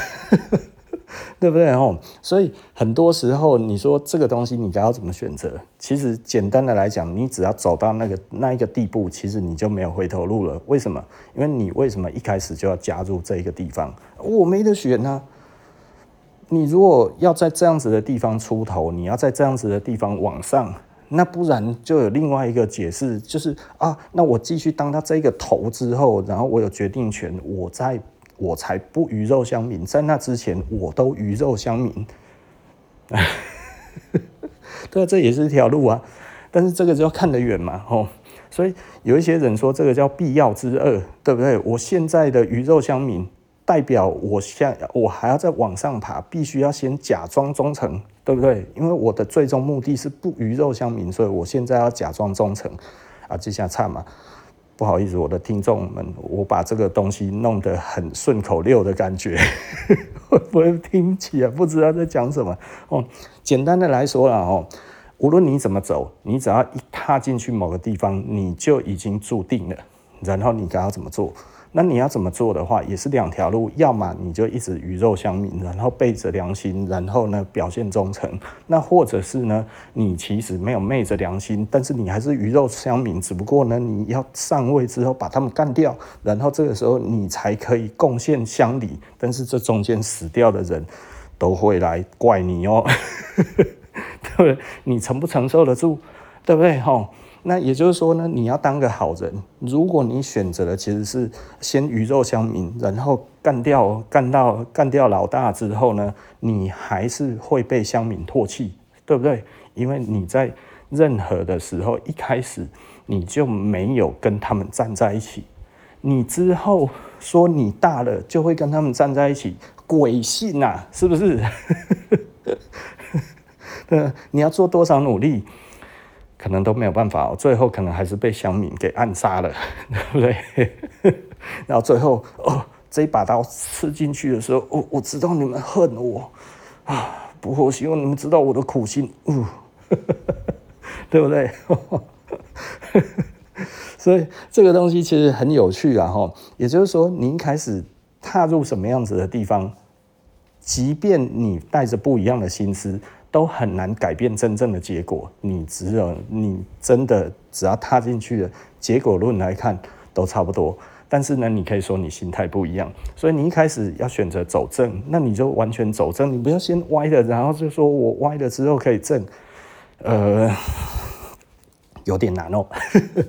对不对哦？所以很多时候你说这个东西你该要怎么选择？其实简单的来讲，你只要走到那个那一个地步，其实你就没有回头路了。为什么？因为你为什么一开始就要加入这一个地方？我没得选啊！你如果要在这样子的地方出头，你要在这样子的地方往上。那不然就有另外一个解释，就是啊，那我继续当他这个头之后，然后我有决定权，我在我才不鱼肉乡民，在那之前我都鱼肉乡民，<laughs> 对啊，这也是一条路啊，但是这个就要看得远嘛，吼，所以有一些人说这个叫必要之恶，对不对？我现在的鱼肉乡民，代表我现我还要再往上爬，必须要先假装忠诚，对不对？因为我的最终目的是不鱼肉乡民，所以我现在要假装忠诚啊，这下差嘛。不好意思，我的听众们，我把这个东西弄得很顺口溜的感觉，<laughs> 会不会听起来不知道在讲什么？哦，简单的来说啦，哦，无论你怎么走，你只要一踏进去某个地方，你就已经注定了，然后你该要怎么做？那你要怎么做的话，也是两条路，要么你就一直鱼肉乡民，然后背着良心，然后呢表现忠诚；那或者是呢，你其实没有昧着良心，但是你还是鱼肉乡民，只不过呢你要上位之后把他们干掉，然后这个时候你才可以贡献乡里，但是这中间死掉的人都会来怪你哦，<laughs> 对不对？你承不承受得住？对不对？吼。那也就是说呢，你要当个好人。如果你选择的其实是先鱼肉乡民，然后干掉干到干掉老大之后呢，你还是会被乡民唾弃，对不对？因为你在任何的时候一开始你就没有跟他们站在一起，你之后说你大了就会跟他们站在一起，鬼信呐，是不是？<laughs> 对，你要做多少努力？可能都没有办法，最后可能还是被乡民给暗杀了，<laughs> 对不对？<laughs> 然后最后哦，这一把刀刺进去的时候，我、我知道你们恨我啊，不过我希望你们知道我的苦心，嗯，<laughs> 对不对？所以这个东西其实很有趣啊，哈，也就是说，你一开始踏入什么样子的地方，即便你带着不一样的心思。都很难改变真正的结果。你只有你真的只要踏进去了，结果论来看都差不多。但是呢，你可以说你心态不一样，所以你一开始要选择走正，那你就完全走正，你不要先歪了，然后就说我歪了之后可以正，呃，<laughs> 有点难哦。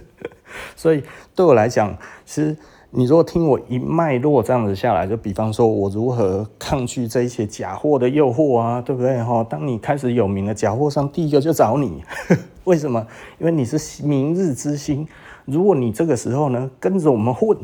<laughs> 所以对我来讲，其实。你如果听我一脉络这样子下来，就比方说我如何抗拒这一些假货的诱惑啊，对不对？哈，当你开始有名了，假货商第一个就找你，<laughs> 为什么？因为你是明日之星。如果你这个时候呢跟着我们混，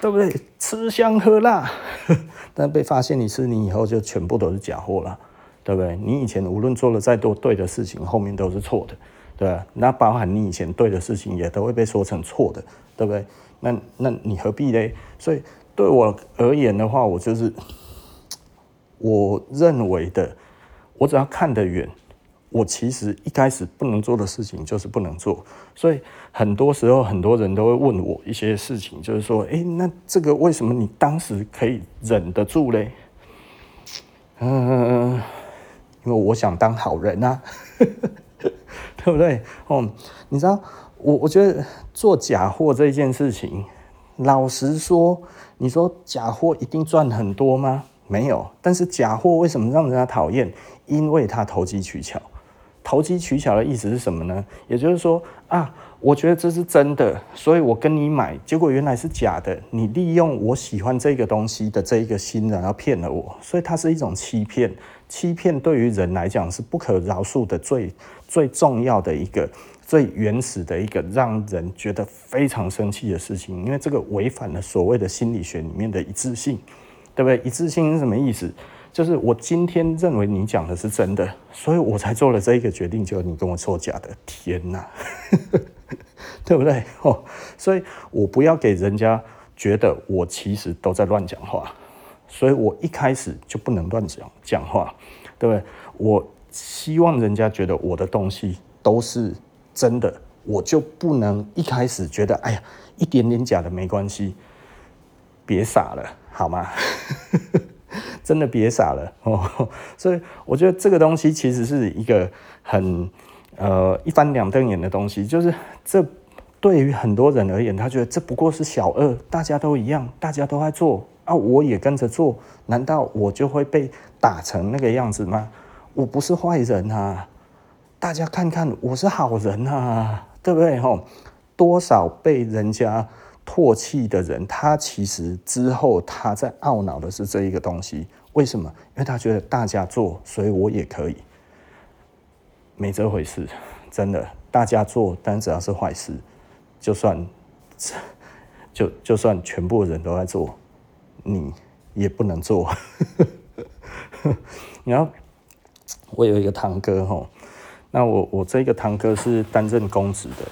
对不对？吃香喝辣，<laughs> 但被发现你是你以后就全部都是假货了，对不对？你以前无论做了再多对的事情，后面都是错的，对吧？那包含你以前对的事情也都会被说成错的，对不对？那那你何必嘞？所以对我而言的话，我就是我认为的，我只要看得远，我其实一开始不能做的事情就是不能做。所以很多时候很多人都会问我一些事情，就是说，哎、那这个为什么你当时可以忍得住嘞？嗯，因为我想当好人啊，<laughs> 对不对？哦，你知道。我我觉得做假货这件事情，老实说，你说假货一定赚很多吗？没有。但是假货为什么让人家讨厌？因为它投机取巧。投机取巧的意思是什么呢？也就是说啊，我觉得这是真的，所以我跟你买，结果原来是假的。你利用我喜欢这个东西的这一个心，然后骗了我，所以它是一种欺骗。欺骗对于人来讲是不可饶恕的最最重要的一个。最原始的一个让人觉得非常生气的事情，因为这个违反了所谓的心理学里面的一致性，对不对？一致性是什么意思？就是我今天认为你讲的是真的，所以我才做了这一个决定，就你跟我说假的。天哪，<laughs> 对不对？<laughs> 哦，所以我不要给人家觉得我其实都在乱讲话，所以我一开始就不能乱讲讲话，对不对？我希望人家觉得我的东西都是。真的，我就不能一开始觉得，哎呀，一点点假的没关系，别傻了，好吗？<laughs> 真的别傻了哦。<laughs> 所以我觉得这个东西其实是一个很呃一翻两瞪眼的东西，就是这对于很多人而言，他觉得这不过是小恶，大家都一样，大家都在做啊，我也跟着做，难道我就会被打成那个样子吗？我不是坏人啊。大家看看，我是好人啊，对不对？吼，多少被人家唾弃的人，他其实之后他在懊恼的是这一个东西。为什么？因为他觉得大家做，所以我也可以。没这回事，真的。大家做，但只要是坏事，就算就就算全部人都在做，你也不能做。<laughs> 然后我有一个堂哥吼，那我我这个堂哥是担任公职的。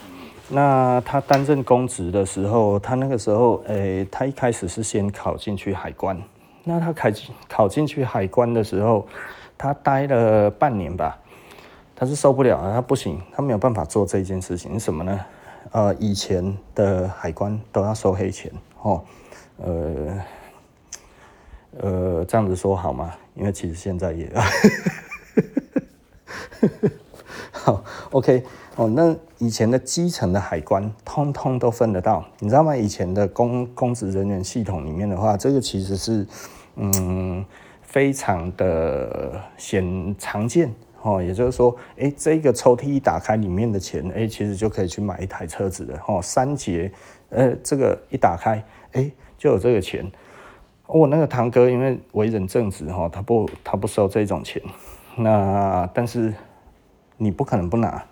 那他担任公职的时候，他那个时候，诶、他一开始是先考进去海关。那他考进考进去海关的时候，他待了半年吧，他是受不了了，他不行，他没有办法做这件事情。什么呢？呃，以前的海关都要收黑钱，哦，呃，呃，这样子说好吗？因为其实现在也，<laughs>，OK。哦，那以前的基层的海关，通通都分得到，你知道吗？以前的公公职人员系统里面的话，这个其实是，嗯，非常的显常见哦。也就是说，哎，这个抽屉一打开，里面的钱，哎，其实就可以去买一台车子的哦。三节，呃，这个一打开，哎，就有这个钱。我那个堂哥因为为人正直哈，他不他不收这种钱，那但是你不可能不拿。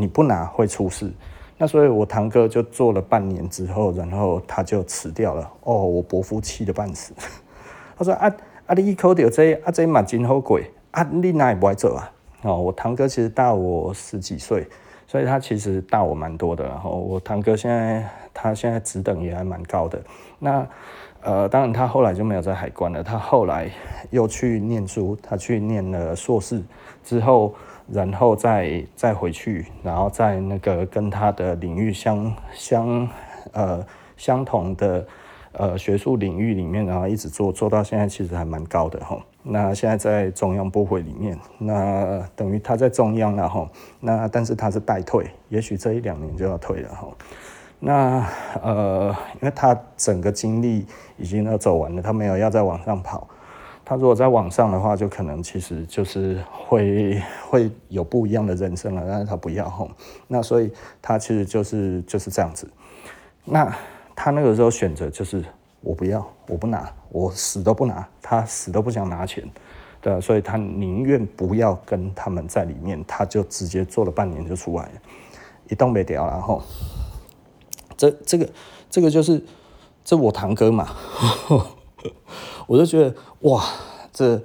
你不拿会出事，那所以我堂哥就做了半年之后，然后他就辞掉了。哦，我伯父气得半死，<laughs> 他说啊啊，你一口掉这啊这嘛真好贵啊，你哪也不爱做啊？哦，我堂哥其实大我十几岁，所以他其实大我蛮多的。然后我堂哥现在他现在职等也还蛮高的。那呃，当然他后来就没有在海关了，他后来又去念书，他去念了硕士之后。然后再再回去，然后在那个跟他的领域相相呃相同的呃学术领域里面，然后一直做做到现在，其实还蛮高的哈。那现在在中央部会里面，那等于他在中央了哈。那但是他是待退，也许这一两年就要退了哈。那呃，因为他整个经历已经要走完了，他没有要再往上跑。他如果在网上的话，就可能其实就是会会有不一样的人生了，但是他不要吼，那所以他其实就是就是这样子。那他那个时候选择就是我不要，我不拿，我死都不拿，他死都不想拿钱，对，所以他宁愿不要跟他们在里面，他就直接做了半年就出来了，一动没掉，然后这这个这个就是这我堂哥嘛。<laughs> <laughs> 我就觉得哇，这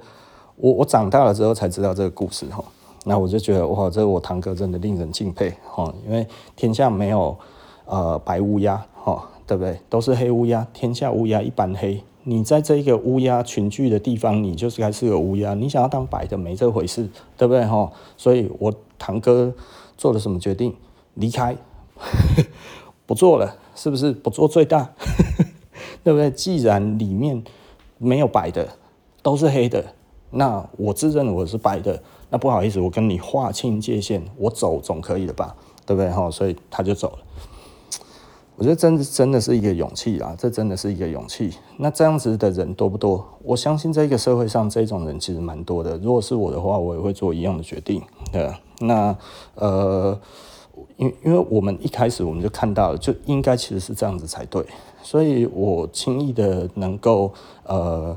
我我长大了之后才知道这个故事哈，那我就觉得哇，这我堂哥真的令人敬佩哈，因为天下没有呃白乌鸦哈，对不对？都是黑乌鸦，天下乌鸦一般黑。你在这一个乌鸦群聚的地方，你就是该是个乌鸦，你想要当白的没这回事，对不对哈？所以我堂哥做了什么决定？离开，<laughs> 不做了，是不是？不做最大，对不对？既然里面。没有白的，都是黑的。那我自认我是白的，那不好意思，我跟你划清界限，我走总可以了吧？对不对？哈，所以他就走了。我觉得真的真的是一个勇气啊，这真的是一个勇气。那这样子的人多不多？我相信这个社会上这种人其实蛮多的。如果是我的话，我也会做一样的决定。对，那呃，因因为我们一开始我们就看到了，就应该其实是这样子才对。所以我轻易的能够呃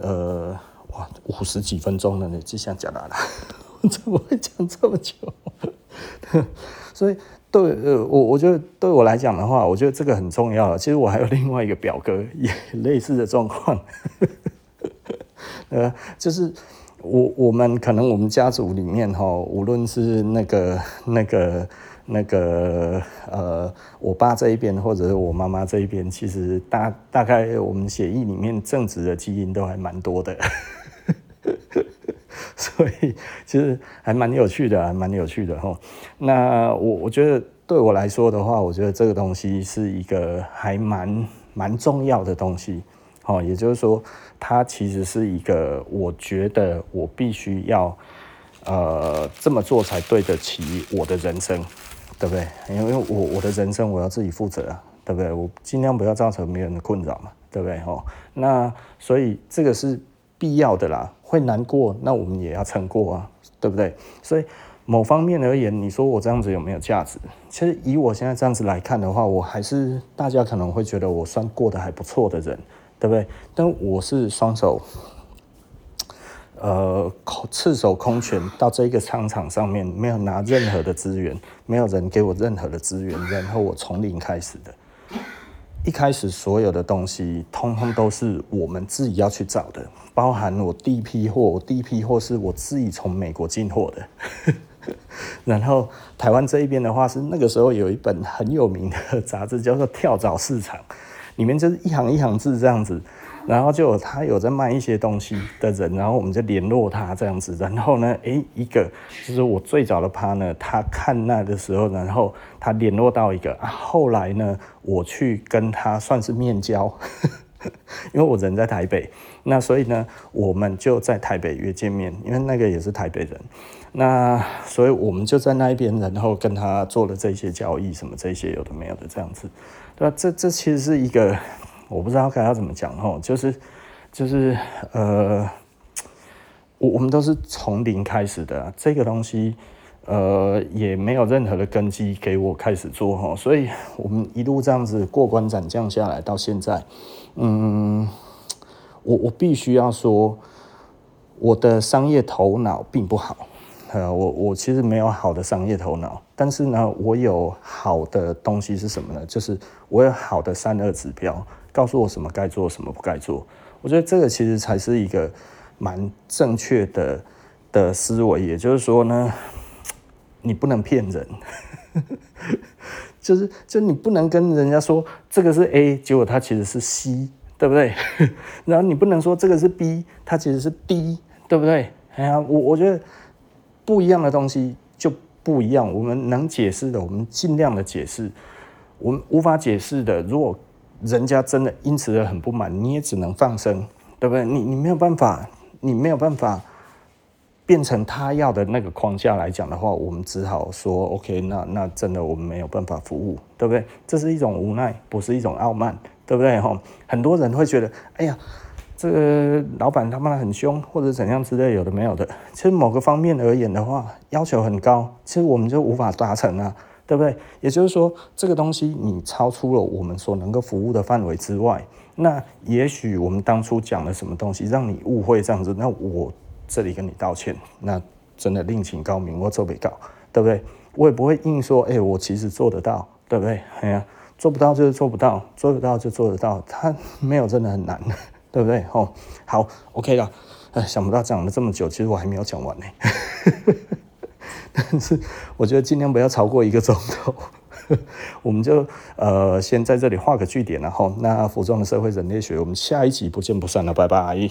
呃哇五十几分钟了，你就想讲了啦，<laughs> 我怎么会讲这么久？<laughs> 所以对呃我我觉得对我来讲的话，我觉得这个很重要。其实我还有另外一个表哥也类似的状况，<laughs> 呃，就是我我们可能我们家族里面哈，无论是那个那个。那个呃，我爸这一边或者是我妈妈这一边，其实大大概我们血液里面正直的基因都还蛮多的，<laughs> 所以其实还蛮有趣的，还蛮有趣的哈。那我我觉得对我来说的话，我觉得这个东西是一个还蛮蛮重要的东西，哦，也就是说，它其实是一个我觉得我必须要呃这么做才对得起我的人生。对不对？因为我我的人生我要自己负责啊，对不对？我尽量不要造成别人的困扰嘛，对不对？吼，那所以这个是必要的啦，会难过，那我们也要撑过啊，对不对？所以某方面而言，你说我这样子有没有价值？其实以我现在这样子来看的话，我还是大家可能会觉得我算过得还不错的人，对不对？但我是双手。呃，赤手空拳到这个商场上面，没有拿任何的资源，没有人给我任何的资源，然后我从零开始的，一开始所有的东西，通通都是我们自己要去找的，包含我第一批货，我第一批货是我自己从美国进货的。<laughs> 然后台湾这一边的话，是那个时候有一本很有名的杂志，叫做《跳蚤市场》，里面就是一行一行字这样子。然后就他有在卖一些东西的人，然后我们就联络他这样子。然后呢，诶，一个就是我最早的 partner，他看那的时候，然后他联络到一个啊。后来呢，我去跟他算是面交，<laughs> 因为我人在台北，那所以呢，我们就在台北约见面，因为那个也是台北人。那所以我们就在那一边，然后跟他做了这些交易，什么这些有的没有的这样子，对吧？这这其实是一个。我不知道该要怎么讲吼，就是就是呃，我我们都是从零开始的，这个东西呃也没有任何的根基给我开始做哈，所以我们一路这样子过关斩将下来到现在，嗯，我我必须要说，我的商业头脑并不好。呃，我我其实没有好的商业头脑，但是呢，我有好的东西是什么呢？就是我有好的三二指标，告诉我什么该做，什么不该做。我觉得这个其实才是一个蛮正确的的思维。也就是说呢，你不能骗人，<laughs> 就是就你不能跟人家说这个是 A，结果它其实是 C，对不对？<laughs> 然后你不能说这个是 B，它其实是 D，对不对？哎呀，我我觉得。不一样的东西就不一样。我们能解释的，我们尽量的解释；我们无法解释的，如果人家真的因此而很不满，你也只能放生，对不对？你你没有办法，你没有办法变成他要的那个框架来讲的话，我们只好说 OK，那那真的我们没有办法服务，对不对？这是一种无奈，不是一种傲慢，对不对？哈，很多人会觉得，哎呀。这个老板他妈的很凶，或者怎样之类，有的没有的。其实某个方面而言的话，要求很高，其实我们就无法达成啊，对不对？也就是说，这个东西你超出了我们所能够服务的范围之外，那也许我们当初讲了什么东西让你误会这样子，那我这里跟你道歉，那真的另请高明，我做不到，对不对？我也不会硬说，哎，我其实做得到，对不对？哎呀，做不到就是做不到，做得到就做得到，它没有真的很难。<laughs> 对不对？哦，好，OK 了。哎，想不到讲了这么久，其实我还没有讲完呢。<laughs> 但是我觉得尽量不要超过一个钟头。<laughs> 我们就呃先在这里画个句点，然后那服装的社会人类学，我们下一集不见不散了，拜拜。